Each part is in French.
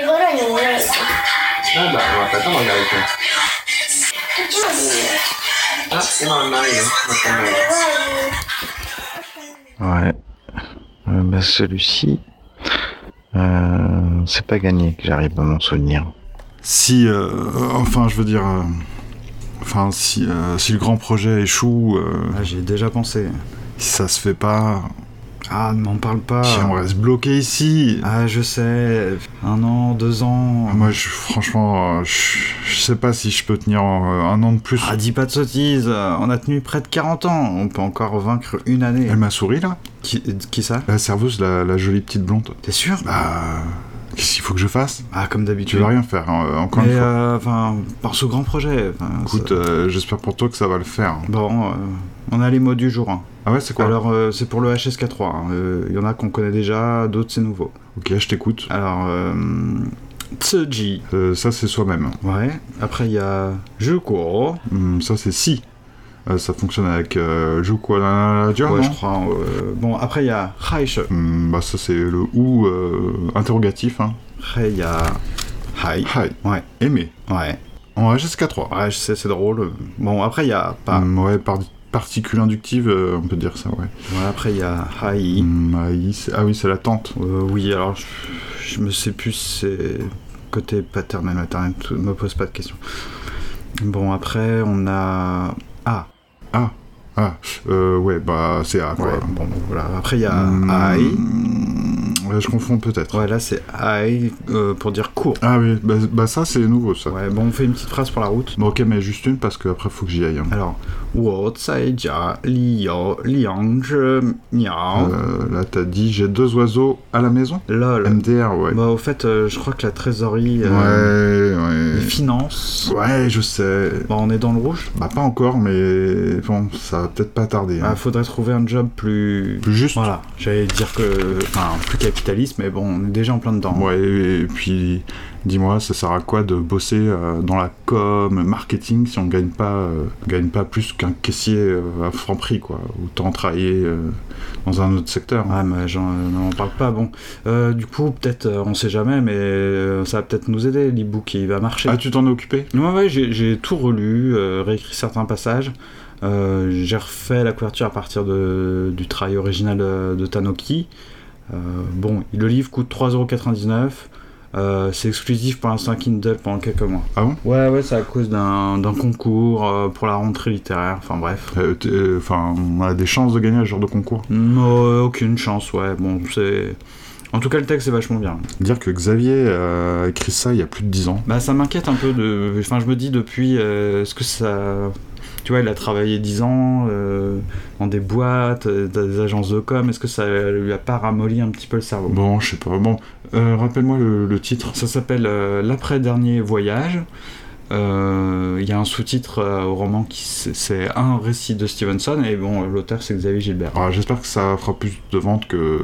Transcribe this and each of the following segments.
rigolo ni mwezi. Dada, wakati kama ngapi? Juzi. Ah, bah, sina nayo. Ouais. Bah, celui-ci, euh, c'est pas gagné que j'arrive à m'en souvenir. Si, euh, enfin, je veux dire, euh, enfin, si, euh, si le grand projet échoue. Ah, J'y ai déjà pensé. Si ça se fait pas, ah, ne m'en parle pas. si on reste bloqué ici. Ah, je sais. Un an, deux ans. Moi, je, franchement, euh, je, je sais pas si je peux tenir euh, un an de plus. Ah, dis pas de sottises. On a tenu près de 40 ans. On peut encore vaincre une année. Elle m'a souri là Qui, qui ça? La serveuse, la, la jolie petite blonde. T'es sûr? Bah, qu'est-ce qu'il faut que je fasse? Ah, comme Tu d'habitude. vas rien faire, hein, encore Mais une fois. euh, enfin, par ce grand projet. Écoute, ça- euh, j'espère pour toi que ça va le faire. Bon, euh, on a les mots du jour. hein. Ah ouais, c'est quoi Alors, euh, c'est pour le HSK3. hein. Euh, Il y en a qu'on connaît déjà, d'autres c'est nouveau. Ok, je t'écoute. Alors, euh, Tsuji. Euh, ça, c'est soi-même. Ouais. Après, il y a Juko. Hum, ça, c'est si. Ça fonctionne avec Juko Ouais, je crois. bon, après, il y a Haishe. Hum, Bah, ça, c'est le ou interrogatif. Hein. Après, il y a Hai. Hi. Ouais. Aimer. Ouais. En HSK3. Ouais, je sais, c'est drôle. Bon, après, il y a pas. Hum, ouais, par particule inductive, euh, on peut dire ça, ouais. Ouais, après, il y a Hai. Hum, ah, ah oui, c'est la tante. Euh, oui, alors, je, je me sais plus c'est côté paternel, maternel, tout- me pose pas de questions. Bon, après, on a. Ah, Ah, euh, ouais, bah, c'est A, quoi. ouais, bon, voilà. Après, il y a Hai. ouais, je confonds peut-être. Ouais, là, c'est euh, pour dire court. Ah oui, bah, bah, ça, c'est nouveau, ça. Ouais, bon, on fait une petite phrase pour la route. Bon, ok, mais juste une, parce qu'après, faut que j'y aille. hein. Alors, 我在家里有两只鸟。 Euh, là, t'as dit, j'ai deux oiseaux à la maison Lol. MDR, ouais. Bah, au fait, euh, je crois que la trésorerie, euh, Ouais, les ouais. finances. Ouais, je sais. Bah, on est dans le rouge. Bah, pas encore, mais bon, ça va peut-être pas tarder. hein. Ah, faudrait trouver un job plus. Plus juste. Voilà, j'allais dire que. Enfin, plus capitaliste, mais bon, on est déjà en plein dedans. Ouais, et puis, dis-moi, ça sert à quoi de bosser euh, dans la com, marketing, si on gagne pas, euh, gagne pas plus qu'un caissier euh, à franc prix, quoi? Autant travailler dans un autre secteur. Ouais, mais j'en parle pas. Bon, du coup, peut-être, on sait jamais, mais ça va peut-être nous aider, l'ebook, il va marcher. Ah, tu t'en es occupé? Ouais, ouais, j'ai tout relu, réécrit certains passages. J'ai refait la couverture à partir de, du travail original de, de Tanoki. Bon, le livre coûte 3,99€. Euh, c'est exclusif pour l'instant Kindle pendant quelques mois. Ah bon? Ouais, ouais, c'est à cause d'un concours euh, pour la rentrée littéraire. Enfin bref. Euh, Enfin, on a des chances de gagner à ce genre de concours? Non, aucune chance, ouais. Bon, c'est. En tout cas, le texte est vachement bien. Dire que Xavier a écrit ça il y a plus de 10 ans. Bah, ça m'inquiète un peu de. Enfin, je me dis depuis. euh, Est-ce que ça. Tu vois, il a travaillé 10 ans euh, dans des boîtes, euh, dans des agences de com. Est-ce que ça lui a pas ramolli un petit peu le cerveau? Bon, je sais pas. Bon, euh, rappelle-moi le, le titre. Ça s'appelle euh, L'après-dernier voyage. Il y a un sous-titre au roman qui c'est- un récit de Stevenson et bon l'auteur c'est Xavier Gilbert. Alors, J'espère que ça fera plus de ventes que,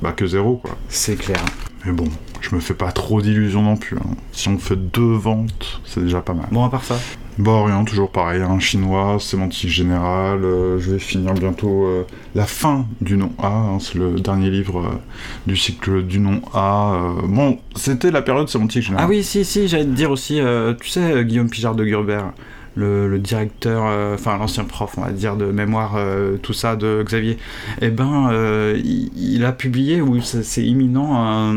bah, que zéro, quoi. C'est clair. Mais bon, je me fais pas trop d'illusions non plus. hein. Si on fait deux ventes, c'est déjà pas mal. Bon à part ça. Bon, rien, toujours pareil, un chinois, sémantique générale. euh, je vais finir bientôt euh, la fin du nom A. hein, c'est le dernier livre euh, du cycle du nom A. bon, c'était la période sémantique générale. Ah oui, si, si, j'allais te dire aussi, tu sais, Guillaume Pijard de Gurbert, le, le directeur, euh, enfin l'ancien prof, on va dire, de mémoire, euh, tout ça, de Xavier, eh ben, euh, il, il a publié, ou c'est imminent,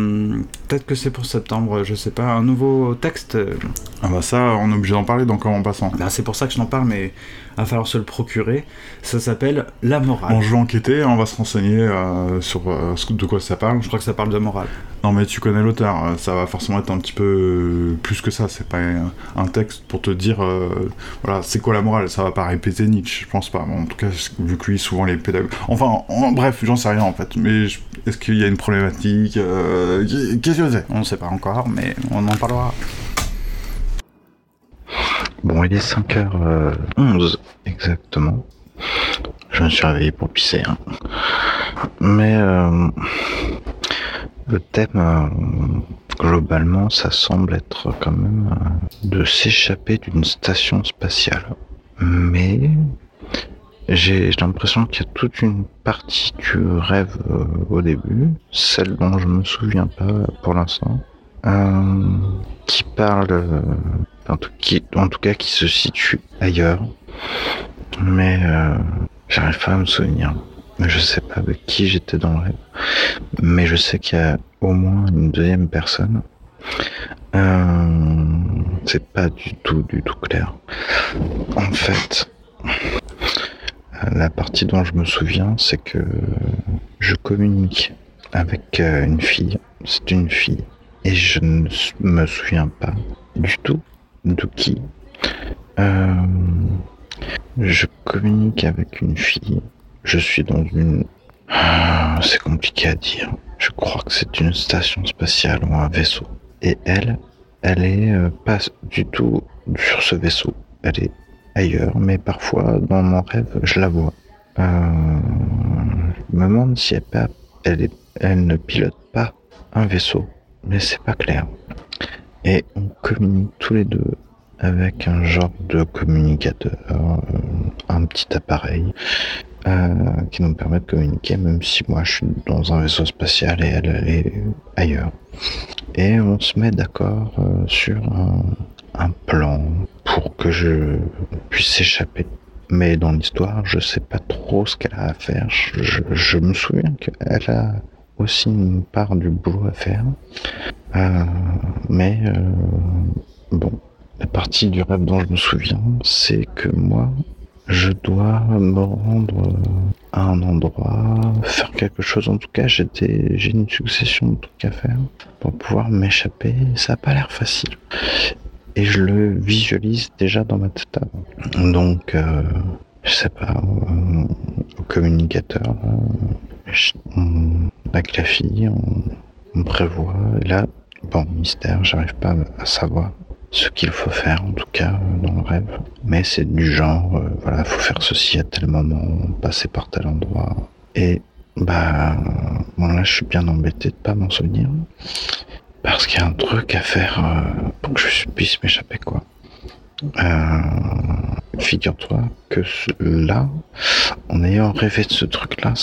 peut-être que c'est pour septembre, je sais pas, un nouveau texte. Ah bah ça, on est obligé d'en parler, donc en passant. bah, c'est pour ça que je t'en parle, mais va falloir se le procurer. Ça s'appelle La morale. Bon, je vais enquêter, on va se renseigner euh, sur euh, de quoi ça parle. Je crois que ça parle de morale. Non mais tu connais l'auteur, euh, ça va forcément être un petit peu plus que ça, c'est pas un, texte pour te dire, euh, voilà, c'est quoi la morale, ça va pas répéter Nietzsche, je pense pas, Bon, en tout cas, vu que lui, souvent les pédagogues... Enfin, en- bref, j'en sais rien en fait, mais je- est-ce qu'il y a une problématique Qu'est-ce que c'est? On ne sait pas encore, mais on en parlera. Bon, il est 5h11 exactement. Je me suis réveillé pour pisser. hein. Mais euh, le thème, euh, globalement, ça semble être quand même euh, de s'échapper d'une station spatiale. Mais j'ai l'impression qu'il y a toute une partie du rêve euh, au début, celle dont je me souviens pas pour l'instant. euh, qui parle, euh, en, tout, cas qui se situe ailleurs, mais euh, j'arrive pas à me souvenir. Je sais pas avec qui j'étais dans le rêve, mais je sais qu'il y a au moins une deuxième personne. Euh, c'est pas du tout, du tout clair. En fait, la partie dont je me souviens, c'est que je communique avec euh, une fille. C'est une fille. Et je ne me souviens pas du tout qui. Euh, je communique avec une fille. Je suis dans une... Ah, c'est compliqué à dire. Je crois que c'est une station spatiale ou un vaisseau. Et elle, elle est euh, pas du tout sur ce vaisseau. Elle est ailleurs, mais parfois dans mon rêve, je la vois. Euh, je me demande si elle, elle ne pilote pas un vaisseau, mais c'est pas clair. Et on communique tous les deux avec un genre de communicateur, euh, un petit appareil euh, qui nous permet de communiquer, même si moi je suis dans un vaisseau spatial et elle, est ailleurs. Et on se met d'accord euh, sur un, plan pour que je puisse échapper. Mais dans l'histoire, je sais pas trop ce qu'elle a à faire. Je me souviens qu'elle a aussi une part du boulot à faire. Euh, mais euh, bon, la partie du rêve dont je me souviens, c'est que moi, je dois me rendre à un endroit, faire quelque chose. En tout cas, j'ai une succession de trucs à faire pour pouvoir m'échapper. Ça n'a pas l'air facile. Et je le visualise déjà dans ma tête. Donc, euh, je sais pas, euh, au communicateur, avec la fille, on, prévoit. Et là, bon, mystère, j'arrive pas à savoir ce qu'il faut faire, en tout cas euh, dans le rêve. Mais c'est du genre, euh, voilà, faut faire ceci à tel moment, passer par tel endroit. Et bah, bon là, je suis bien embêté de pas m'en souvenir. Parce qu'il y a un truc à faire euh, pour que je puisse m'échapper, quoi. Euh, Figure-toi que là, en ayant rêvé de ce truc-là,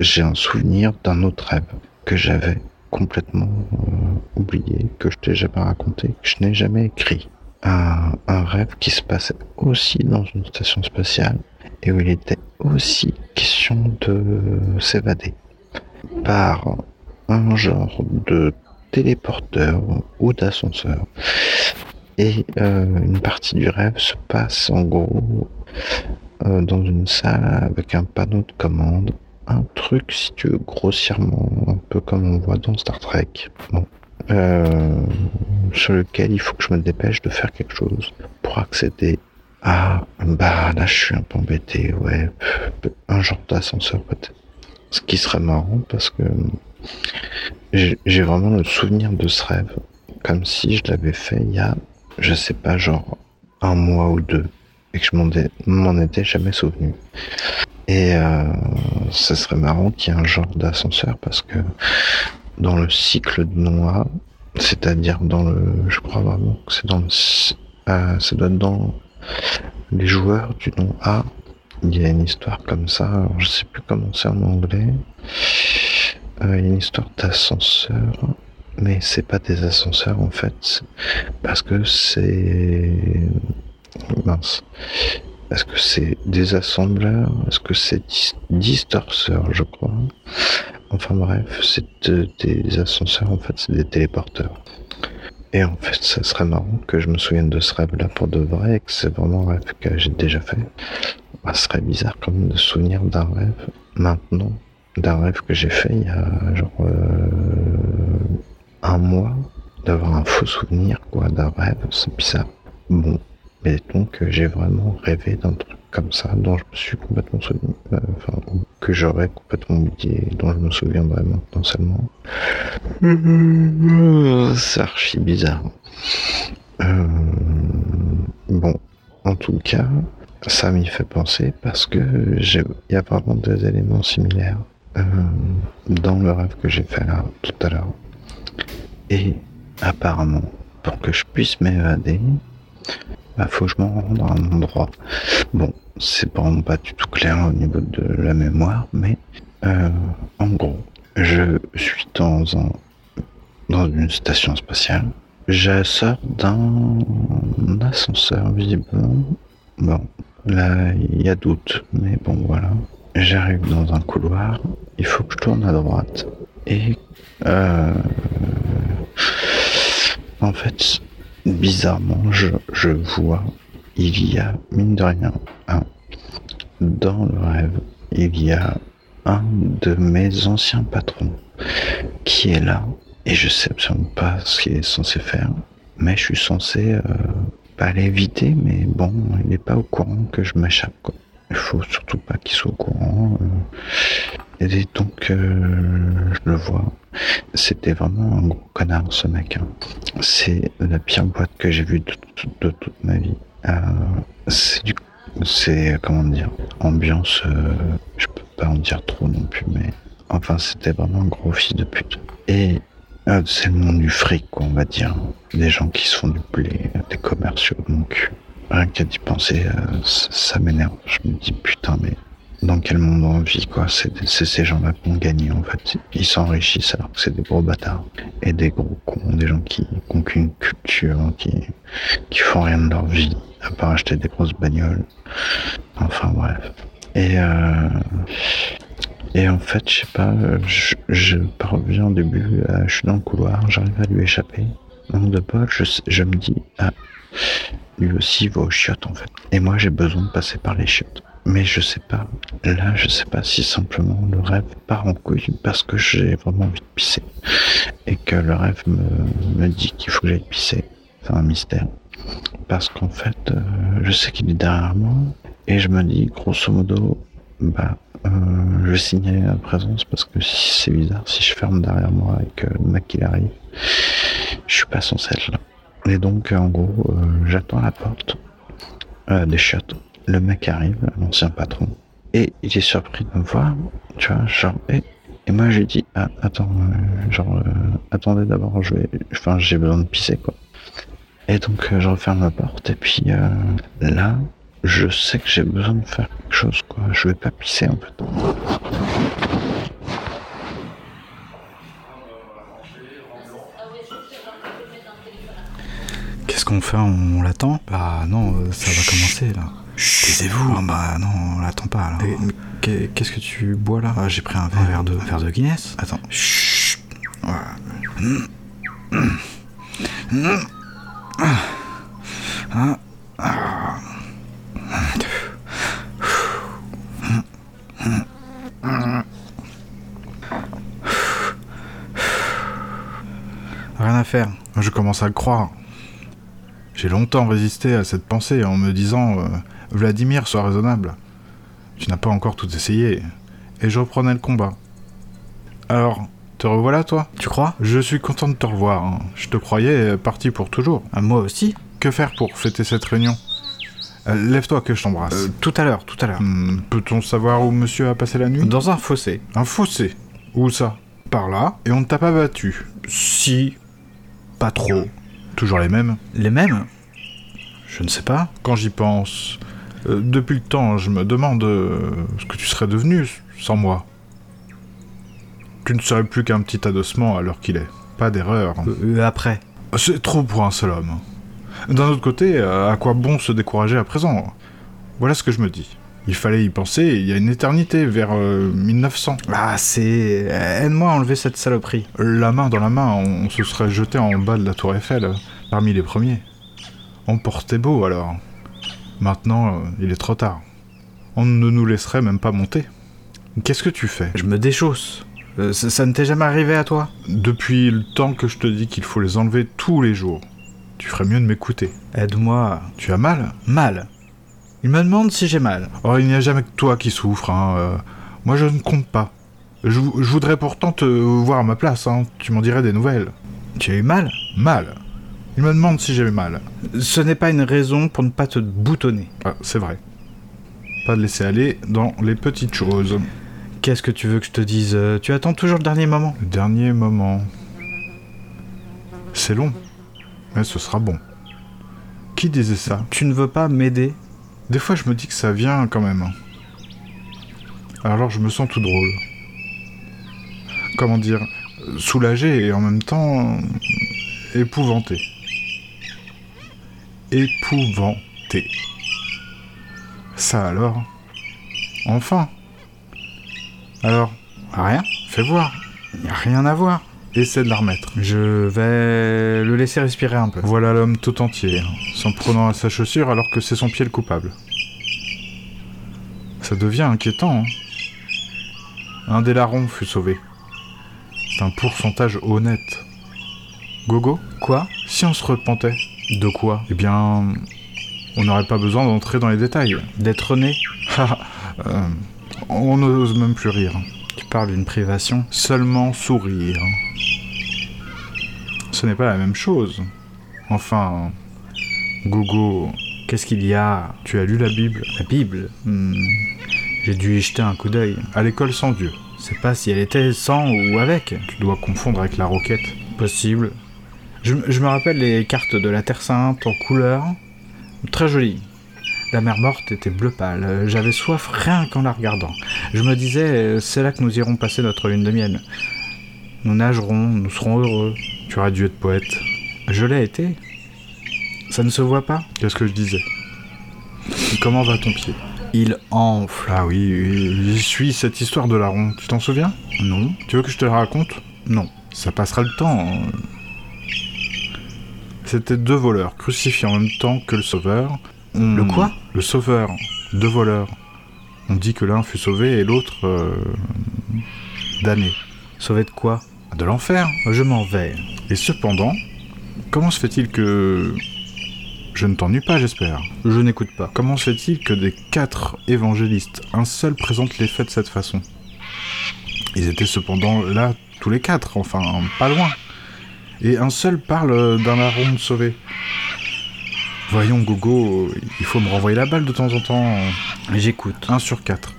j'ai un souvenir d'un autre rêve que j'avais complètement euh, oublié, que je t'ai jamais raconté, que je n'ai jamais écrit. Un rêve qui se passait aussi dans une station spatiale et où il était aussi question de s'évader par un genre de téléporteur ou d'ascenseur. Et euh, une partie du rêve se passe en gros euh, dans une salle avec un panneau de commande. Un truc, si tu veux, grossièrement, un peu comme on voit dans Star Trek. Euh, sur lequel il faut que je me dépêche de faire quelque chose pour accéder à. Bah là, je suis un peu embêté, ouais. Un genre d'ascenseur peut-être. Ce qui serait marrant parce que j'ai j'ai vraiment le souvenir de ce rêve comme si je l'avais fait il y a, je sais pas, genre un mois ou deux et que je m'en étais jamais souvenu. Et euh, ce serait marrant qu'il y ait un genre d'ascenseur parce que dans le cycle de Noah, c'est-à-dire dans le, je crois vraiment que c'est dans le, euh, ça doit dans les joueurs du nom A. Il y a une histoire comme ça, alors je sais plus comment c'est en anglais. Euh, il y a une histoire d'ascenseur, mais c'est pas des ascenseurs en fait, parce que c'est mince. Est-ce que c'est des assembleurs Est-ce que c'est dis- distorceurs, je crois Enfin bref, c'est de- des ascenseurs, en fait, c'est des téléporteurs. Et en fait, ça serait marrant que je me souvienne de ce rêve-là pour de vrai que c'est vraiment un rêve que j'ai déjà fait. Bah, ce serait bizarre quand même de souvenir d'un rêve maintenant, d'un rêve que j'ai fait il y a genre euh, un mois, d'avoir un faux souvenir quoi d'un rêve, c'est bizarre. Bon, mais donc j'ai vraiment rêvé d'un truc comme ça dont je me suis complètement souvenu, euh, que j'aurais complètement oublié, dont je me souviendrai maintenant seulement. C'est archi bizarre. Euh, bon, en tout cas, ça m'y fait penser parce que il y a vraiment des éléments similaires euh, dans le rêve que j'ai fait là tout à l'heure. Et apparemment, pour que je puisse m'évader, bah, faut que je m'en rende à un endroit. Bon, c'est vraiment pas du tout clair au niveau de la mémoire, mais euh, en gros, je suis dans un dans une station spatiale. Je sors d'un ascenseur, visiblement. Bon, là, il y a doute, mais bon, voilà. J'arrive dans un couloir, il faut que je tourne à droite. Et, euh, en fait, bizarrement, je, vois, il y a, mine de rien, un, dans le rêve, il y a un de mes anciens patrons qui est là et je sais absolument pas ce qu'il est censé faire, mais je suis censé euh, pas l'éviter, mais bon, il n'est pas au courant que je m'échappe. Il faut surtout pas qu'il soit au courant. euh. et donc, je le vois. C'était vraiment un gros connard, ce mec. hein. C'est la pire boîte que j'ai vue de, toute ma vie. Euh, c'est comment dire ambiance euh, je peux pas en dire trop non plus mais enfin c'était vraiment un gros fils de pute et euh, c'est le monde du fric quoi on va dire des gens qui se font du blé des commerciaux donc rien qu'à d'y penser euh, ça m'énerve je me dis putain mais dans quel monde on vit quoi c'est ces gens-là qui ont gagné en fait ils s'enrichissent alors que c'est des gros bâtards et des gros cons des gens qui qui ont qu'une culture qui qui font rien de leur vie à part acheter des grosses bagnoles Enfin bref. Et euh, et en fait, je sais pas, je, parviens au début, je suis dans le couloir, j'arrive à lui échapper. Manque de bol, je, je me dis, ah, lui aussi va aux chiottes en fait. Et moi j'ai besoin de passer par les chiottes. Mais je sais pas, là je sais pas si simplement le rêve part en couille parce que j'ai vraiment envie de pisser. Et que le rêve me, dit qu'il faut que j'aille pisser. C'est un mystère. Parce qu'en fait, euh, je sais qu'il est derrière moi et je me dis, grosso modo, bah, euh, je vais signaler la présence parce que si c'est bizarre, si je ferme derrière moi et que le mec il arrive, je suis pas censé être là. Et donc, en gros, euh, j'attends la porte des chiottes. Le mec arrive, l'ancien patron, et il est surpris de me voir, tu vois, genre, et, moi je lui dis, ah, attends, euh, genre, euh, attendez d'abord, je vais, enfin, j'ai besoin de pisser, quoi. Et donc, euh, je referme la porte, et puis là, je sais que j'ai besoin de faire quelque chose, quoi. Je vais pas pisser, en fait. Qu'est-ce qu'on fait? On l'attend? Bah non, ça va commencer là. Taisez-vous Ah bah non, on l'attend pas. Qu'est- Qu'est-ce que tu bois là? Ah, J'ai pris un verre, de, un verre de Guinness. Attends. Chut Voilà. Rien à faire. Je commence à le croire. J'ai longtemps résisté à cette pensée en me disant euh, Vladimir, sois raisonnable. Tu n'as pas encore tout essayé. Et je reprenais le combat. Alors, te revoilà toi? Tu crois? Je suis content de te revoir. hein. Je te croyais parti pour toujours. Ah, Moi aussi Que faire pour fêter cette réunion? Euh, Lève-toi que je t'embrasse. Euh, Tout à l'heure, tout à l'heure. Hmm, Peut-on savoir où monsieur a passé la nuit? Dans un fossé. Un fossé? Où ça? Par là, et on ne t'a pas battu? Si. Pas trop. Toujours les mêmes? Les mêmes? Je ne sais pas. Quand j'y pense, euh, depuis le temps, je me demande euh, ce que tu serais devenu sans moi. Tu ne serais plus qu'un petit adossement à l'heure qu'il est. Pas d'erreur. Euh, après. C'est trop pour un seul homme. D'un autre côté, à quoi bon se décourager à présent? Voilà ce que je me dis. Il fallait y penser il y a une éternité, vers euh, 1900. Ah, c'est. Aide-moi à enlever cette saloperie. La main dans la main, on se serait jeté en bas de la tour Eiffel, parmi les premiers. On portait beau alors. Maintenant, euh, il est trop tard. On ne nous laisserait même pas monter. Qu'est-ce que tu fais Je me déchausse. Euh, ça, ça ne t'est jamais arrivé à toi? Depuis le temps que je te dis qu'il faut les enlever tous les jours, tu ferais mieux de m'écouter. Aide-moi. Tu as mal? Mal. Il me demande si j'ai mal. Oh, il n'y a jamais que toi qui souffres, hein. euh, moi, je ne compte pas. Je, je voudrais pourtant te voir à ma place, hein. Tu m'en dirais des nouvelles. Tu as eu mal? Mal. Il me demande si j'ai mal. Ce n'est pas une raison pour ne pas te boutonner. Ah, c'est vrai. Pas de laisser aller dans les petites choses. Qu'est-ce que tu veux que je te dise Euh, Tu attends toujours le dernier moment? Le dernier moment. C'est long, mais ce sera bon. Qui disait ça? Tu ne veux pas m'aider? Des fois, je me dis que ça vient quand même. Alors, je me sens tout drôle. Comment dire soulagé et en même temps épouvanté. Épouvanté. Ça alors? Enfin Alors Rien? Fais voir. Y a rien à voir. Essaie de la remettre. Je vais le laisser respirer un peu. Voilà l'homme tout entier, hein, s'en prenant à sa chaussure alors que c'est son pied le coupable. Ça devient inquiétant. hein. Un des larrons fut sauvé. C'est un pourcentage honnête. Gogo, Quoi? Si on se repentait, De quoi? Eh bien, on n'aurait pas besoin d'entrer dans les détails. D'être né Euh, on n'ose même plus rire. Tu parles d'une privation? Seulement sourire. Ce n'est pas la même chose. Enfin, Gogo, Qu'est-ce qu'il y a? Tu as lu la Bible? La Bible? Hmm. J'ai dû y jeter un coup d'œil. À l'école sans Dieu. Je sais pas si elle était sans ou avec. Tu dois confondre avec la roquette. Possible. Je, je me rappelle les cartes de la Terre Sainte en couleur. Très jolies. La mer morte était bleu pâle. J'avais soif rien qu'en la regardant. Je me disais, euh, c'est là que nous irons passer notre lune de miel. Nous nagerons, nous serons heureux. Tu aurais dû être poète. Je l'ai été. Ça ne se voit pas Qu'est-ce que je disais? Comment va ton pied? Il enfle. Ah oui, oui, j'y suis cette histoire de larron. Tu t'en souviens? Non Tu veux que je te la raconte? Non. Ça passera le temps. C'était deux voleurs crucifiés en même temps que le sauveur. On- Le quoi? Le sauveur. Deux voleurs. On dit que l'un fut sauvé et l'autre euh, damné. Sauvé de quoi? De l'enfer. Je m'en vais. Et cependant, comment se fait-il que... Je ne t'ennuie pas, j'espère? Je n'écoute pas. Comment se fait-il que des quatre évangélistes, un seul présente les faits de cette façon? Ils étaient cependant là, tous les quatre, enfin, pas loin. Et un seul parle d'un larron sauvé. Voyons, Gogo, il faut me renvoyer la balle de temps en temps. J'écoute. Un sur quatre.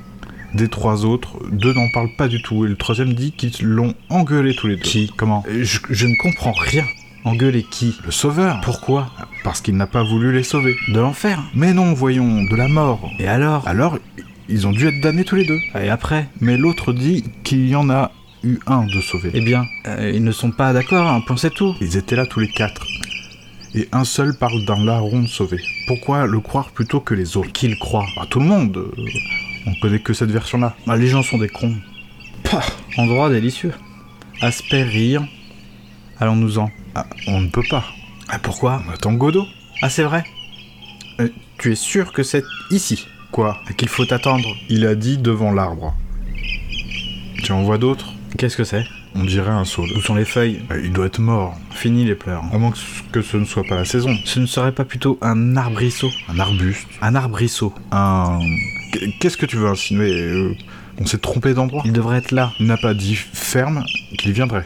Des trois autres, deux n'en parlent pas du tout, et le troisième dit qu'ils l'ont engueulé tous les deux. Qui? Comment? Euh, Je, je ne comprends rien. Engueuler qui? Le sauveur Pourquoi? Parce qu'il n'a pas voulu les sauver. De l'enfer. Mais non, voyons, de la mort. Et alors? Alors, ils ont dû être damnés tous les deux. Et après? Mais l'autre dit qu'il y en a eu un de sauvé. Eh bien, euh, ils ne sont pas d'accord, un point c'est tout. Ils étaient là tous les quatre. Et un seul parle d'un larron sauvé. Pourquoi le croire plutôt que les autres? Qu'ils croient. Bah, Tout le monde. euh, On connaît que cette version-là. Bah, les gens sont des cons. Pah Endroit délicieux. Aspect rire. Allons-nous-en. Ah, on ne peut pas. Ah, pourquoi? On attend Godot. Ah, c'est vrai Euh, Tu es sûr que c'est ici? Quoi? Qu'il faut attendre Il a dit devant l'arbre. Tu en vois d'autres Qu'est-ce que c'est On dirait un saule. Où sont les feuilles Euh, Il doit être mort. Fini les pleurs. À moins que ce- ne soit pas la saison. Ce ne serait pas plutôt un arbrisseau Un arbuste. Un arbrisseau. Un... Qu'est-ce que tu veux insinuer Euh, On s'est trompé d'endroit. Il devrait être là. Il n'a pas dit ferme qu'il viendrait.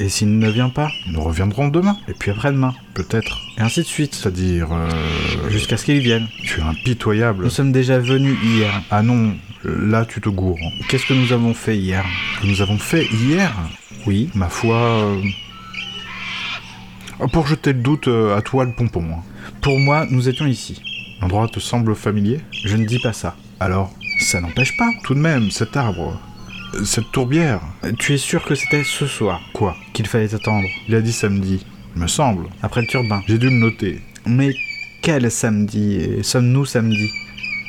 Et s'il ne vient pas Nous reviendrons demain, Et puis après-demain. peut-être. Et ainsi de suite. C'est-à-dire... euh, Jusqu'à ce qu'il vienne. Tu es impitoyable. Nous sommes déjà venus hier. Ah non, là tu te gourres. Qu'est-ce que nous avons fait hier Que nous avons fait hier Oui. Ma foi... euh, oh, Pour jeter le doute euh, à toi le pompon. hein. Pour moi, nous étions ici. L'endroit te semble familier Je ne dis pas ça. Alors, Ça n'empêche pas. tout de même, cet arbre, euh, cette tourbière, Tu es sûr que c'était ce soir quoi qu'il fallait attendre? Il a dit samedi, il me semble. Après le turbin. J'ai dû le noter. Mais quel samedi? Sommes-nous samedi?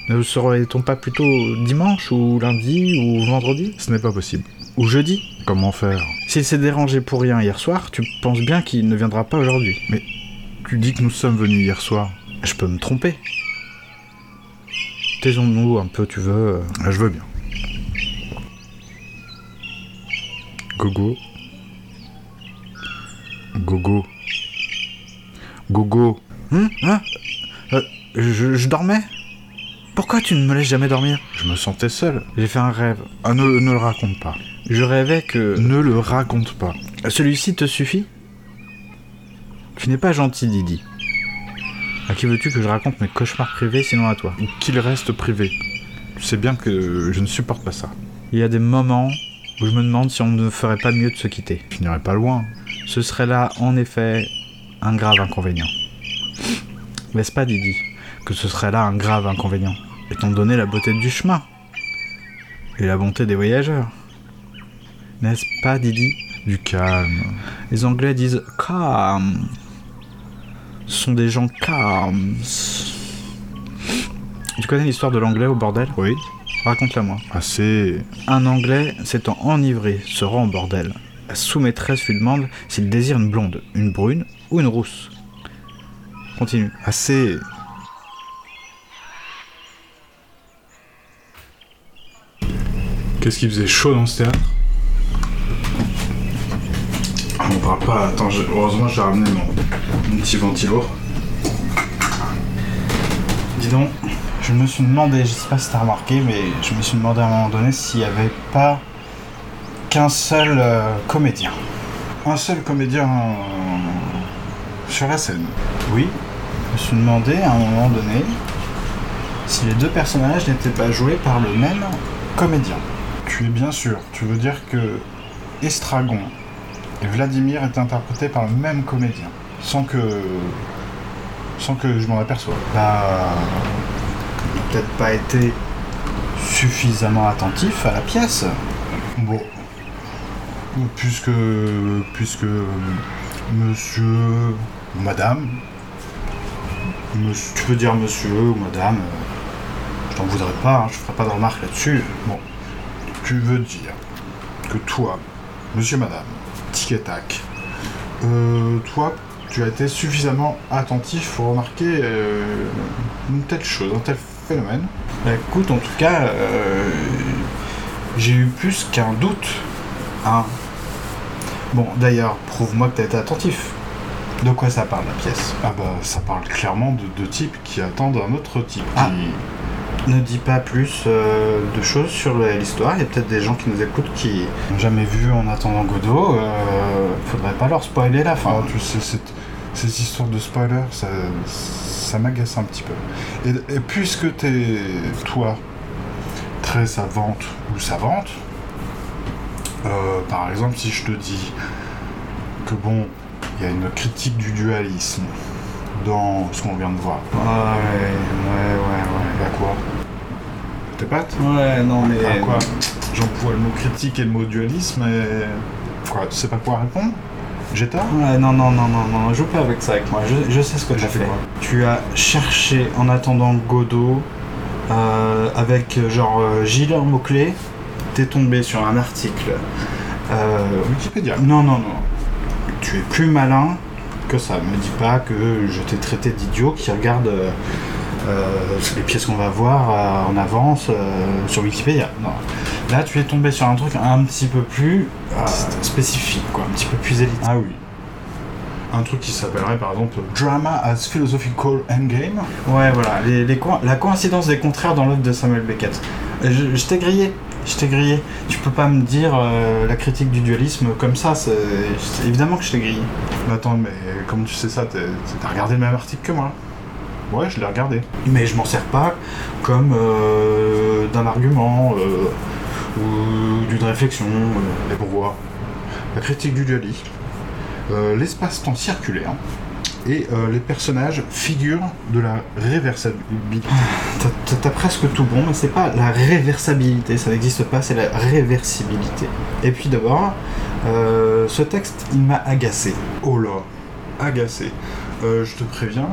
Ne serait-on pas plutôt dimanche ou lundi ou vendredi? Ce n'est pas possible. Ou jeudi? Comment faire? S'il s'est dérangé pour rien hier soir, tu penses bien qu'il ne viendra pas aujourd'hui. Tu dis que nous sommes venus hier soir. Je peux me tromper. Taisons-nous un peu, tu veux. Ah, je veux bien. Gogo. Gogo. Gogo. Hum Hein? Euh, je, je dormais? Pourquoi tu ne me laisses jamais dormir? Je me sentais seul. J'ai fait un rêve. Ah, ne, ne le raconte pas. Je rêvais que... Ne le raconte pas. Celui-ci te suffit? Tu n'es pas gentil, Didi. À qui veux-tu que je raconte mes cauchemars privés sinon à toi? Qu'il reste privé. Tu sais bien que je ne supporte pas ça. Il y a des moments où je me demande si on ne ferait pas mieux de se quitter. Je n'irai pas loin. Ce serait là, en effet, un grave inconvénient. N'est-ce pas, Didi? Que ce serait là un grave inconvénient, étant donné la beauté du chemin et la bonté des voyageurs. N'est-ce pas, Didi? Du calme. Les Anglais disent calm. Ce sont des gens calmes. Tu connais l'histoire de l'anglais au bordel? Oui. Raconte-la moi. Assez. Un anglais s'étant enivré se rend au bordel. La sous-maîtresse lui demande s'il désire une blonde, une brune ou une rousse. Continue. Assez. Qu'est-ce qui faisait chaud dans ce théâtre Ah, On parle pas. Attends, heureusement j'ai ramené mon, petit ventilo. Dis donc, je me suis demandé, je sais pas si t'as remarqué, mais je me suis demandé à un moment donné s'il n'y avait pas qu'un seul euh, comédien. Un seul comédien euh, sur la scène. Oui, je me suis demandé à un moment donné si les deux personnages n'étaient pas joués par le même comédien. Tu es bien sûr. Tu veux dire que Estragon et Vladimir étaient interprétés par le même comédien, sans que sans que je m'en aperçoive. Bah, peut-être pas été suffisamment attentif à la pièce. Bon. Puisque. Puisque. Monsieur. Madame. Monsieur. Tu peux dire monsieur ou madame, euh, je t'en voudrais pas, hein, je ferai pas de remarques là-dessus. Bon. Tu veux dire que toi, monsieur, madame, tic et tac, euh, toi, tu as été suffisamment attentif pour remarquer euh, une telle chose, un tel phénomène? Bah, écoute, en tout cas, euh, j'ai eu plus qu'un doute. Hein. Bon, d'ailleurs, prouve-moi que t'as été attentif. De quoi ça parle la pièce? Ah bah, ça parle clairement de deux types qui attendent un autre type. Ah. qui- Ne dis pas plus euh, de choses sur l'histoire. Il y a peut-être des gens qui nous écoutent qui n'ont jamais vu en attendant Godot. Euh, faudrait pas leur spoiler la fin. Ah, tu sais, cette, ces histoires de spoilers, ça, ça m'agace un petit peu. Et, puisque t'es, toi, très savante ou savante, euh, par exemple, si je te dis que bon, il y a une critique du dualisme dans ce qu'on vient de voir, Ouais, ouais, ouais, y a quoi? Tes pattes? Ouais. Ouais, non, mais. Ah, quoi? J'emploie le mot critique et le mot dualisme et... Quoi, tu sais pas quoi répondre? J'ai tort? Ouais, non, non, non, non, non, joue pas avec ça avec moi. Je, je sais ce que tu as fait Tu as cherché en attendant Godot euh, avec euh, genre euh, gilet en mots-clés. T'es tombé sur un article. Euh, Wikipédia. non, non, non. Tu es plus malin que ça. Me dis pas que je t'ai traité d'idiot qui regarde euh, euh, les pièces qu'on va voir euh, en avance sur Wikipédia. Non. Là, tu es tombé sur un truc un petit peu plus spécifique, quoi, un petit peu plus élite. Ah oui. Un truc qui s'appellerait par exemple Drama as Philosophical Endgame. Ouais, voilà, les, les co- la coïncidence des contraires dans l'œuvre de Samuel Beckett. Je, je t'ai grillé, je t'ai grillé. Tu peux pas me dire euh, la critique du dualisme comme ça, évidemment que je t'ai grillé. Mais attends, mais comment tu sais ça? T'as regardé le même article que moi Ouais, je l'ai regardé. Mais je m'en sers pas comme euh, d'un argument euh, ou d'une réflexion. Et pour voir. La critique du dualisme, l'espace-temps circulaire et euh, les personnages figurent de la réversibilité. T'as- t'as- presque tout bon, mais c'est pas la réversibilité, ça n'existe pas, c'est la réversibilité. Et puis d'abord, euh, ce texte, il m'a agacé. Oh là, agacé. Euh, je te préviens,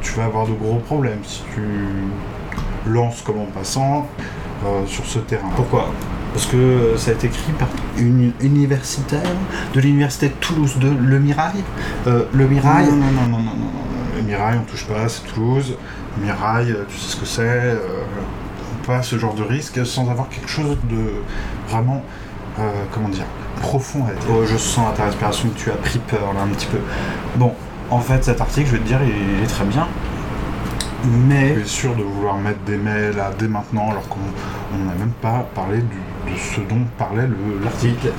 tu vas avoir de gros problèmes si tu lances comme en passant sur ce terrain. Pourquoi? Parce que ça a été écrit par une universitaire de l'université de Toulouse de Le Mirail. Euh, le Mirail. Non, non, non, non, non, non, non. Le Mirail, on touche pas, c'est Toulouse. Le Mirail, euh, tu sais ce que c'est. euh, on pas ce genre de risque sans avoir quelque chose de vraiment, euh, comment dire, profond à dire. Oh, je sens à ta respiration que tu as pris peur là un petit peu. Bon, en fait, cet article, je vais te dire, il est très bien. Mais Tu es sûr de vouloir mettre des mails là dès maintenant alors qu'on on n'a même pas parlé du- de ce dont parlait le- l'article.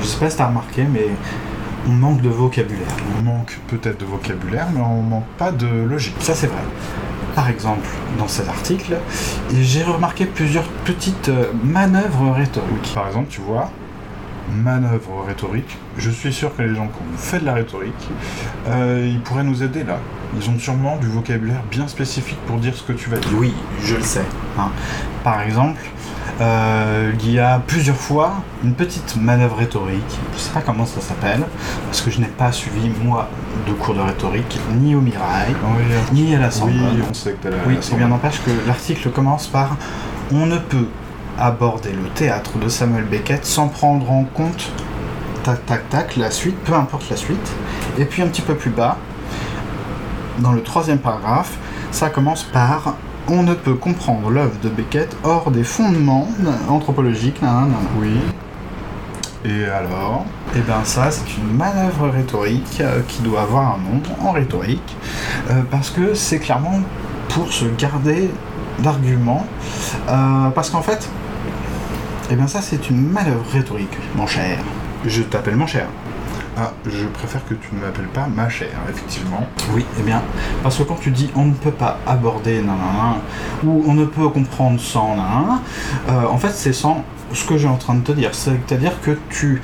je sais pas si t'as remarqué, mais on manque de vocabulaire. On manque peut-être de vocabulaire, mais on manque pas de logique. Ça, c'est vrai. Par exemple, dans cet article, j'ai remarqué plusieurs petites euh, manœuvres rhétoriques. Par exemple, tu vois, manœuvre rhétorique. Je suis sûr que les gens qui ont fait de la rhétorique, euh, ils pourraient nous aider là. Ils ont sûrement du vocabulaire bien spécifique pour dire ce que tu vas dire. Oui, je le sais. hein. Par exemple, euh, il y a plusieurs fois une petite manœuvre rhétorique. Je sais pas comment ça s'appelle, parce que je n'ai pas suivi, moi, de cours de rhétorique, ni au Mirail, ni à la Sorbonne. Oui, on sait que t'as la. Oui, la c'est bien n'empêche que l'article commence par On ne peut aborder le théâtre de Samuel Beckett sans prendre en compte tac tac tac la suite, peu importe la suite. Et puis un petit peu plus bas, dans le troisième paragraphe, ça commence par On ne peut comprendre l'œuvre de Beckett hors des fondements anthropologiques. nan. Oui. Et alors Et bien ça, c'est une manœuvre rhétorique euh, qui doit avoir un nom en rhétorique, euh, parce que c'est clairement pour se garder d'arguments, euh, parce qu'en fait, et bien ça, c'est une manœuvre rhétorique, mon cher. Je t'appelle mon cher. Ah, je préfère que tu ne m'appelles pas ma chère, effectivement. Oui, eh bien, parce que quand tu dis on ne peut pas aborder nan, nan, nan, ou on ne peut comprendre sans nan, nan, nan, euh, en fait c'est sans ce que j'ai en train de te dire. C'est-à-dire que tu,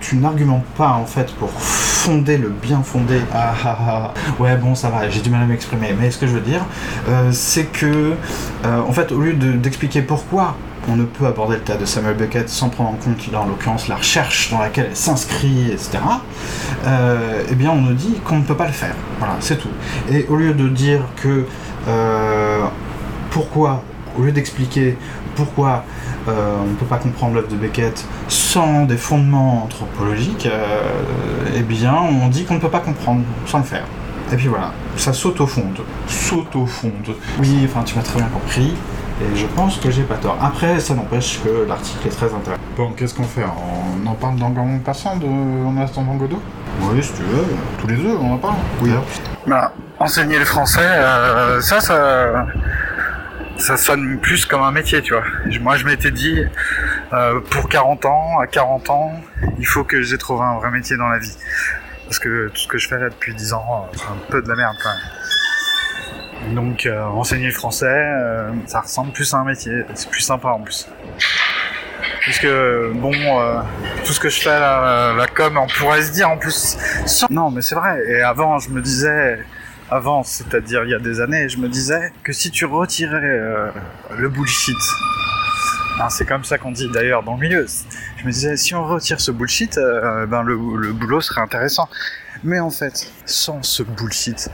tu n'argumentes pas en fait pour fonder le bien fondé. Ah ah ah. Ouais bon ça va, j'ai du mal à m'exprimer. Mais ce que je veux dire, euh, c'est que euh, en fait au lieu de- d'expliquer pourquoi on ne peut aborder le tas de Samuel Beckett sans prendre en compte, là, en l'occurrence, la recherche dans laquelle elle s'inscrit, etc., euh, eh bien, on nous dit qu'on ne peut pas le faire. Voilà, c'est tout. Et au lieu de dire que pourquoi, au lieu d'expliquer pourquoi euh, on ne peut pas comprendre l'œuvre de Beckett sans des fondements anthropologiques, euh, eh bien, on dit qu'on ne peut pas comprendre sans le faire. Et puis voilà, ça s'auto-fonde. S'auto-fonde. Oui, enfin, tu m'as très bien compris. Et je pense que j'ai pas tort. Après, ça n'empêche que l'article est très intéressant. Bon, qu'est-ce qu'on fait? On en parle dans Gordon passant de En attendant Godot? Oui, si tu veux. Tous les deux, on en parle Oui. Bah, enseigner le français, euh, ça, ça, ça sonne plus comme un métier, tu vois. Moi, je m'étais dit, euh, pour 40 ans, à 40 ans, il faut que j'ai trouvé un vrai métier dans la vie. Parce que tout ce que je fais là depuis 10 ans, euh, c'est un peu de la merde quand même. Donc, euh, enseigner le français, euh, ça ressemble plus à un métier. C'est plus sympa en plus. Parce que, bon, euh, tout ce que je fais là, la com, on pourrait se dire en plus. Non, mais c'est vrai. Et avant, je me disais, avant, c'est-à-dire il y a des années, je me disais que si tu retirais euh, le bullshit, hein, c'est comme ça qu'on dit d'ailleurs dans le milieu, je me disais, si on retire ce bullshit, euh, ben le, le boulot serait intéressant. Mais en fait, sans ce bullshit,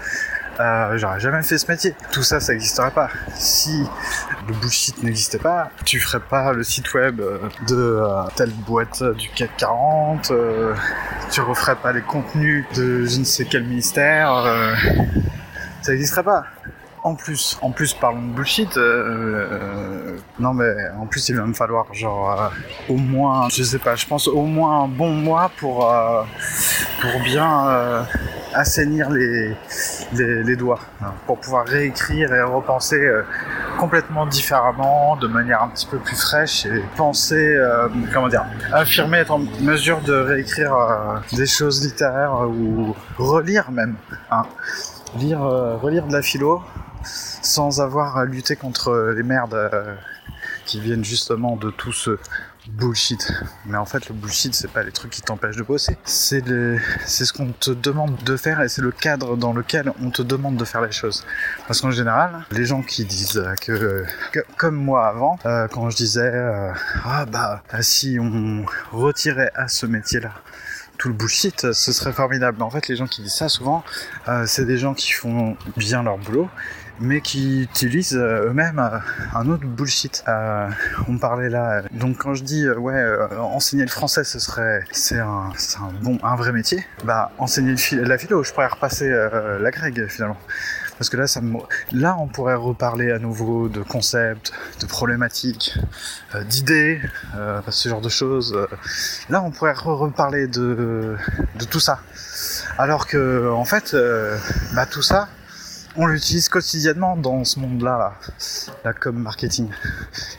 euh, j'aurais jamais fait ce métier. Tout ça, ça n'existerait pas. Si le bullshit n'existait pas, tu ferais pas le site web euh, de euh, telle boîte du CAC 40, euh, tu referais pas les contenus de je ne sais quel ministère, euh, ça n'existerait pas. En plus, en plus, parlons de bullshit. euh, euh, non mais en plus, il va me falloir genre euh, au moins, je sais pas, je pense au moins un bon mois pour pour bien assainir les, les doigts, hein, pour pouvoir réécrire et repenser complètement différemment, de manière un petit peu plus fraîche et penser, comment dire, affirmer, être en mesure de réécrire des choses littéraires ou relire même. Hein. Lire, relire de la philo sans avoir à lutter contre les merdes euh, qui viennent justement de tout ce bullshit. Mais en fait, le bullshit, c'est pas les trucs qui t'empêchent de bosser. C'est c'est ce qu'on te demande de faire et c'est le cadre dans lequel on te demande de faire les choses. Parce qu'en général, les gens qui disent que, comme moi avant, euh, quand je disais, euh, ah bah, ah, si on retirait à ce métier-là tout le bullshit, ce serait formidable. En fait, les gens qui disent ça souvent, c'est des gens qui font bien leur boulot, mais qui utilisent euh, eux-mêmes euh, un autre bullshit. Euh, on parlait là. Donc quand je dis euh, ouais, euh, enseigner le français, ce serait, c'est un, un bon, un vrai métier. Bah enseigner la philo, je pourrais repasser euh, la grecque finalement. Parce que là, ça me... là, on pourrait reparler à nouveau de concepts, de problématiques, euh, d'idées, euh, ce genre de choses. Euh, Là, on pourrait re- reparler de, de tout ça. Alors que, en fait, euh, bah, tout ça, on l'utilise quotidiennement dans ce monde-là, là, la marketing.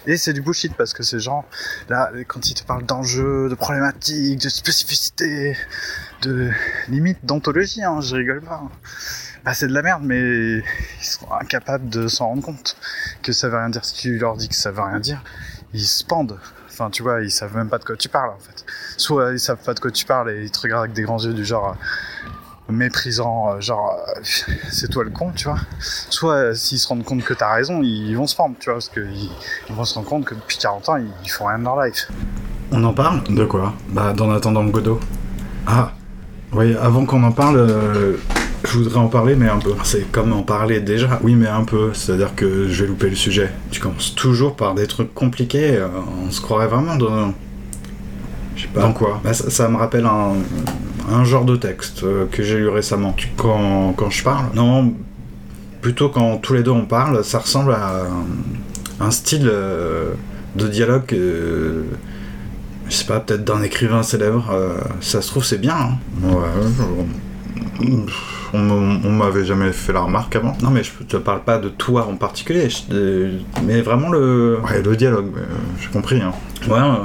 Et c'est du bullshit parce que ces gens, là, quand ils te parlent d'enjeux, de problématiques, de spécificité, de limite d'ontologie, hein, je rigole pas. hein. Bah, c'est de la merde, mais ils sont incapables de s'en rendre compte que ça veut rien dire. Si tu leur dis que ça veut rien dire, ils se pendent. Enfin, tu vois, ils savent même pas de quoi tu parles, en fait. Soit ils savent pas de quoi tu parles et ils te regardent avec des grands yeux du genre, méprisant, euh, genre euh, c'est toi le con, tu vois. Soit euh, s'ils se rendent compte que t'as raison, ils, vont se prendre, tu vois, parce qu'ils ils vont se rendre compte que depuis 40 ans, ils, ils font rien de leur life. On en parle? De quoi? Bah, dans attendant le Godot. Ah, oui, avant qu'on en parle, euh, je voudrais en parler, mais un peu. C'est comme en parler déjà. Oui, mais un peu, c'est-à-dire que je vais louper le sujet. Tu commences toujours par des trucs compliqués. euh, On se croirait vraiment dans. Je sais pas. Dans quoi Bah, ça, ça me rappelle un, un genre de texte euh, que j'ai lu récemment. Tu- quand, quand je parle Non, plutôt quand tous les deux on parle, ça ressemble à un, un style euh, de dialogue, euh, je sais pas, peut-être d'un écrivain célèbre. euh, ça se trouve, c'est bien. hein. Ouais, on, on m'avait jamais fait la remarque avant. Non, mais je te parle pas de toi en particulier, je- mais vraiment le. Ouais, le dialogue, j'ai compris. Hein. Ouais. euh,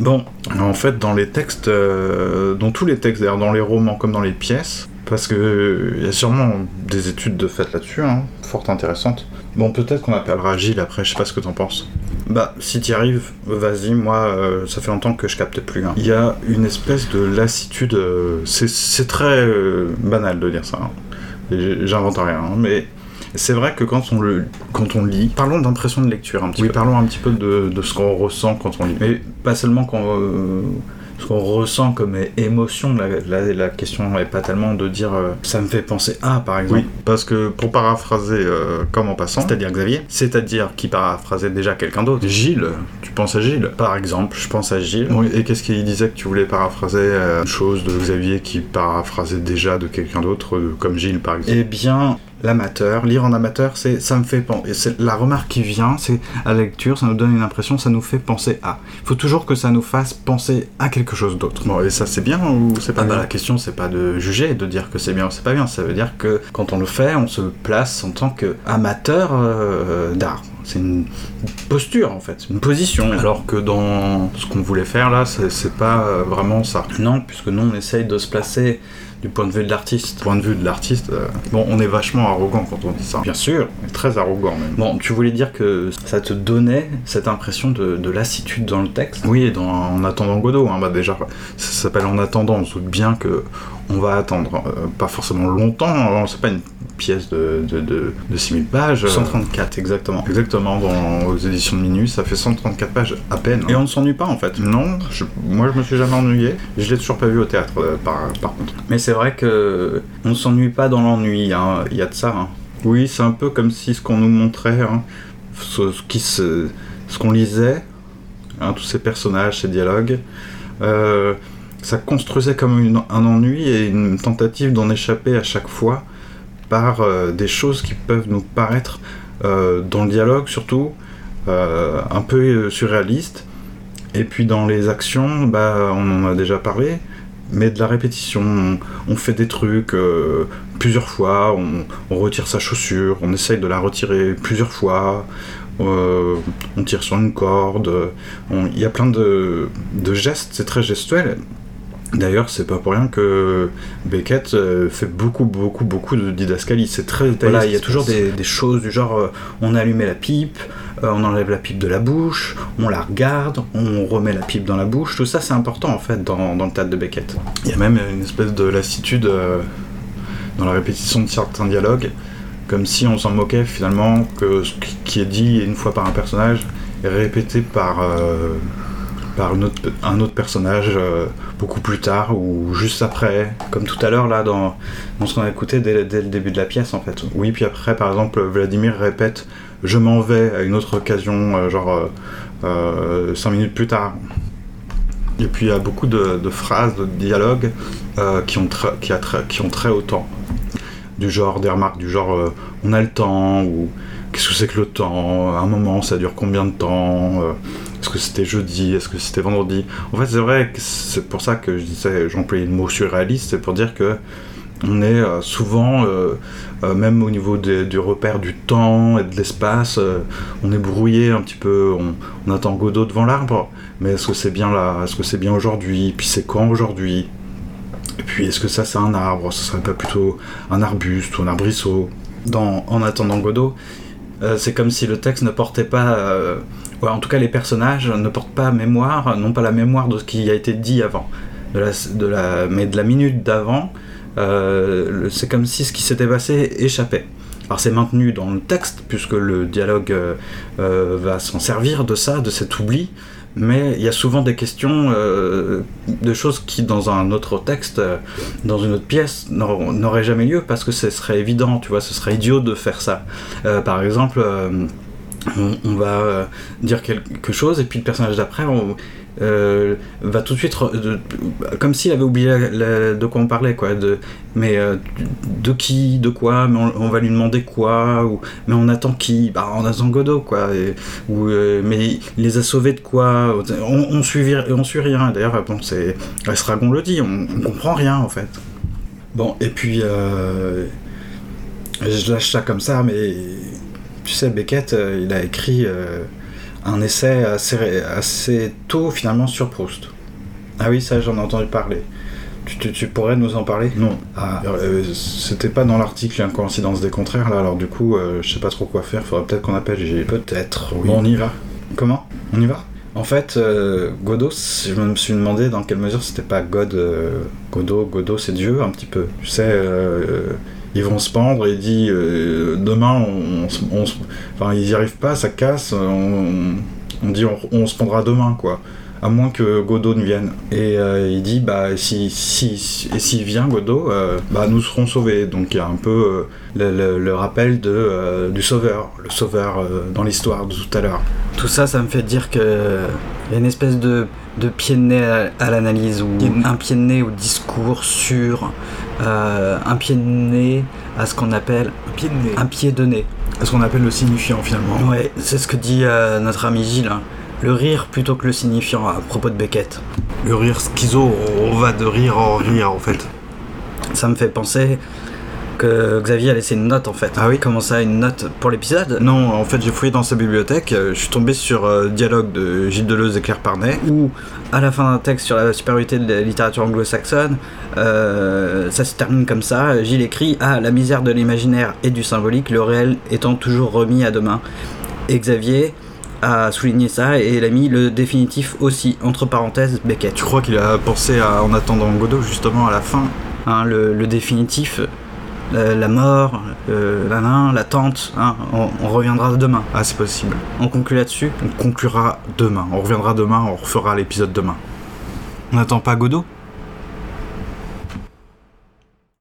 Bon, En fait, dans les textes, euh, dans tous les textes, d'ailleurs, dans les romans comme dans les pièces, parce que euh, y a sûrement des études de fait là-dessus, hein, fort intéressantes. Bon, peut-être qu'on appellera Gilles après, je sais pas ce que t'en penses. bah, si t'y arrives, vas-y, moi, euh, ça fait longtemps que je capte plus. hein. Il y a une espèce de lassitude, c'est- très banal de dire ça, hein. J'invente rien, mais c'est vrai que quand on, le, quand on lit, Parlons d'impression de lecture un petit oui, peu. parlons un petit peu de, de ce qu'on ressent quand on lit. Mais pas seulement qu'on, euh, ce qu'on ressent comme émotion, la, la- la question n'est pas tellement de dire euh, ça me fait penser à, par exemple. Oui, parce que pour paraphraser euh, comme en passant, C'est-à-dire Xavier, c'est-à-dire qui paraphrasait déjà quelqu'un d'autre. Gilles, tu penses à Gilles? Par exemple, je pense à Gilles. Oui, et qu'est-ce qu'il disait que tu voulais paraphraser euh, une chose de Xavier qui paraphrasait déjà de quelqu'un d'autre, comme Gilles par exemple? Eh bien, l'amateur, lire en amateur, c'est ça me fait penser. C'est la remarque qui vient, c'est à la lecture, ça nous donne une impression, ça nous fait penser à. Il faut toujours que ça nous fasse penser à quelque chose d'autre. Bon, et ça c'est bien ou c'est pas Ah bah, bien? la question c'est pas de juger, de dire que c'est bien ou c'est pas bien, ça veut dire que quand on le fait, on se place en tant qu'amateur euh, d'art. C'est une posture en fait, une position. Alors que dans ce qu'on voulait faire là, c'est pas euh, vraiment ça. Non, puisque nous on essaye de se placer du point de vue de l'artiste. Point de vue de l'artiste, euh, bon, on est vachement arrogant quand on dit ça. Bien sûr. Très arrogant même. Bon, tu voulais dire que ça te donnait cette impression de, de lassitude dans le texte? Oui, et dans, en attendant Godot, hein, bah déjà, ça s'appelle En attendant, on se doute bien que on va attendre, euh, pas forcément longtemps, hein, c'est pas une pièce de, de, de, de 6000 pages. euh, 134 exactement. Exactement, dans, aux éditions de Minuit, ça fait 134 pages à peine. Et on ne s'ennuie pas en fait. Non, je- moi je me suis jamais ennuyé. Je l'ai toujours pas vu au théâtre, euh, par, par contre. Mais c'est vrai que on s'ennuie pas dans l'ennui, hein. il y a de ça. hein. Oui, c'est un peu comme si ce qu'on nous montrait, hein, ce, ce qui se, ce qu'on lisait, hein, tous ces personnages, ces dialogues, euh, ça construisait comme un ennui et une tentative d'en échapper à chaque fois par euh, des choses qui peuvent nous paraître, euh, dans le dialogue surtout, euh, un peu surréalistes. Et puis dans les actions, bah, on en a déjà parlé, mais de la répétition. On, fait des trucs plusieurs fois, on, retire sa chaussure, on essaye de la retirer plusieurs fois, on tire sur une corde. Il y a plein de gestes, c'est très gestuel. D'ailleurs, c'est pas pour rien que Beckett euh, fait beaucoup, beaucoup, beaucoup de didascalie. C'est très détaillé. Voilà, il y a toujours des, des choses du genre euh, on allumait la pipe, euh, on enlève la pipe de la bouche, on la regarde, on remet la pipe dans la bouche. Tout ça, c'est important en fait dans, dans le théâtre de Beckett. Il y a même une espèce de lassitude dans la répétition de certains dialogues, comme si on s'en moquait finalement que ce qui- qui est dit une fois par un personnage est répété par, euh, par un autre personnage euh, beaucoup plus tard ou juste après. Comme tout à l'heure là dans, dans ce qu'on a écouté dès, le début de la pièce en fait. Oui, puis après, par exemple, Vladimir répète Je m'en vais à une autre occasion, euh, genre euh, cinq minutes plus tard. Et puis il y a beaucoup de, phrases, de dialogues qui, ont tra- qui, qui ont trait au temps. Du genre, des remarques du genre On a le temps, ou Qu'est-ce que c'est que le temps? Un moment, ça dure combien de temps Est-ce que c'était jeudi? Est-ce que c'était vendredi? En fait, c'est vrai que c'est pour ça que je disais, j'employais le mot surréaliste, c'est pour dire que on est euh, souvent, euh, euh, même au niveau du repère du temps et de l'espace, on est brouillé un petit peu, on, on attend Godot devant l'arbre, mais est-ce que c'est bien là? Est-ce que c'est bien aujourd'hui? Puis c'est quand aujourd'hui? Et puis est-ce que ça c'est un arbre? Ce serait pas plutôt un arbuste ou un arbrisseau? Dans En attendant Godot, c'est comme si le texte ne portait pas. Ouais, en tout cas, les personnages ne portent pas mémoire, n'ont pas la mémoire de ce qui a été dit avant. De la, mais de la minute d'avant, euh, c'est comme si ce qui s'était passé échappait. Alors c'est maintenu dans le texte, puisque le dialogue euh, euh, va s'en servir de ça, de cet oubli, mais il y a souvent des questions euh, de choses qui, dans un autre texte, dans une autre pièce, n'aur- n'auraient jamais lieu, parce que ce serait évident, tu vois, ce serait idiot de faire ça. Par exemple, on, va euh, dire quelque chose, et puis le personnage d'après, euh, va tout de suite, comme s'il avait oublié de quoi on parlait, quoi. De, mais euh, de qui, de quoi, mais on, va lui demander quoi, ou mais on attend qui, bah on attend Godot, quoi. ou mais il les a sauvés de quoi On, on suit, on suit rien. D'ailleurs, bon, c'est Estragon le dit, on, on comprend rien en fait. Bon, et puis je lâche ça comme ça, mais tu sais, Beckett, euh, il a écrit euh, un essai assez, assez tôt finalement sur Proust. Ah oui, ça j'en ai entendu parler. Tu, tu- tu pourrais nous en parler? Non. Ah, euh, c'était pas dans l'article, une coïncidence des contraires là, alors du coup, euh, je sais pas trop quoi faire, faudrait peut-être qu'on appelle Gilles. Peut-être, oui. Bon, on y va. Comment? On y va? En fait, euh, Godot, je me suis demandé dans quelle mesure c'était pas God. Godot, Godot c'est Dieu un petit peu. Tu sais, euh, ils vont se pendre et dit euh, demain on, on Enfin, ils y arrivent pas, ça casse, on, on dit on se pendra demain quoi. À moins que Godot ne vienne. Et euh, il dit, bah, si, si, si- et s'il vient, Godot, euh, bah, nous serons sauvés. Donc il y a un peu euh, le, le- le rappel de, euh, du sauveur, le sauveur euh, dans l'histoire de tout à l'heure. Tout ça, ça me fait dire que y a une espèce de, de pied de nez à, à l'analyse, ou un pied de nez au discours sur, euh, un pied de nez à ce qu'on appelle Pied de nez. un pied de nez. Ce qu'on appelle le signifiant finalement. Ouais, c'est ce que dit euh, notre ami Gilles. hein. Le rire plutôt que le signifiant à propos de Beckett. Le rire schizo, on va de rire en rire en fait. Ça me fait penser que Xavier a laissé une note en fait. Ah oui Comment ça, une note pour l'épisode? Non, en fait, j'ai fouillé dans sa bibliothèque, euh, je suis tombé sur euh, Dialogue de Gilles Deleuze et Claire Parnet. Ou à la fin d'un texte sur la supériorité de la littérature anglo-saxonne, euh, ça se termine comme ça. Gilles écrit Ah, la misère de l'imaginaire et du symbolique, le réel étant toujours remis à demain. Et Xavier a souligné ça et il a mis le définitif aussi, entre parenthèses, Beckett. Tu crois qu'il a pensé à En attendant Godot, justement, à la fin Hein, le, le définitif, la, la mort, euh, la nain, l'attente, hein, on, on reviendra demain. Ah, c'est possible. On conclut là-dessus? On conclura demain. On reviendra demain, on refera l'épisode demain. On n'attend pas Godot?